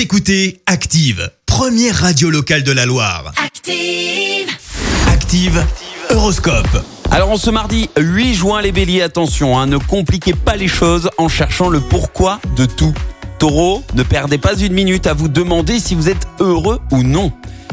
Vous écoutez Active, première radio locale de la Loire. Active. Active, Horoscope. Alors en ce mardi 8 juin les béliers, attention, hein, ne compliquez pas les choses en cherchant le pourquoi de tout. Taureau, ne perdez pas une minute à vous demander si vous êtes heureux ou non.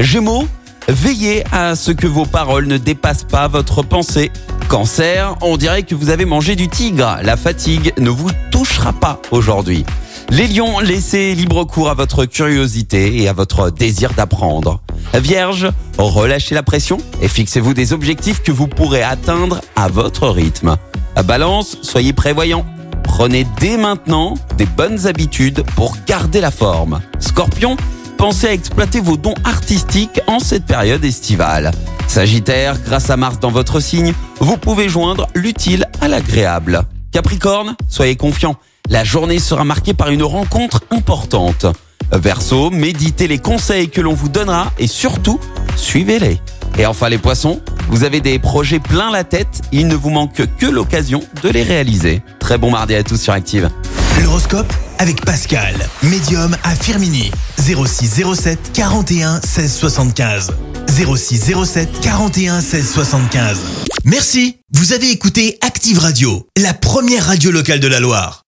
Gémeaux, veillez à ce que vos paroles ne dépassent pas votre pensée. Cancer, on dirait que vous avez mangé du tigre. La fatigue ne vous touchera pas aujourd'hui. Les lions, laissez libre cours à votre curiosité et à votre désir d'apprendre. Vierge, relâchez la pression et fixez-vous des objectifs que vous pourrez atteindre à votre rythme. Balance, soyez prévoyant. Prenez dès maintenant des bonnes habitudes pour garder la forme. Scorpion, pensez à exploiter vos dons artistiques en cette période estivale. Sagittaire, grâce à Mars dans votre signe, vous pouvez joindre l'utile à l'agréable. Capricorne, soyez confiant. La journée sera marquée par une rencontre importante. Verseau, méditez les conseils que l'on vous donnera et surtout, suivez-les. Et enfin les poissons, vous avez des projets plein la tête, il ne vous manque que l'occasion de les réaliser. Très bon mardi à tous sur Active. L'horoscope avec Pascal, médium à Firmini. 0607 41 16 75. 0607 41 16 75. Merci, vous avez écouté Active Radio, la première radio locale de la Loire.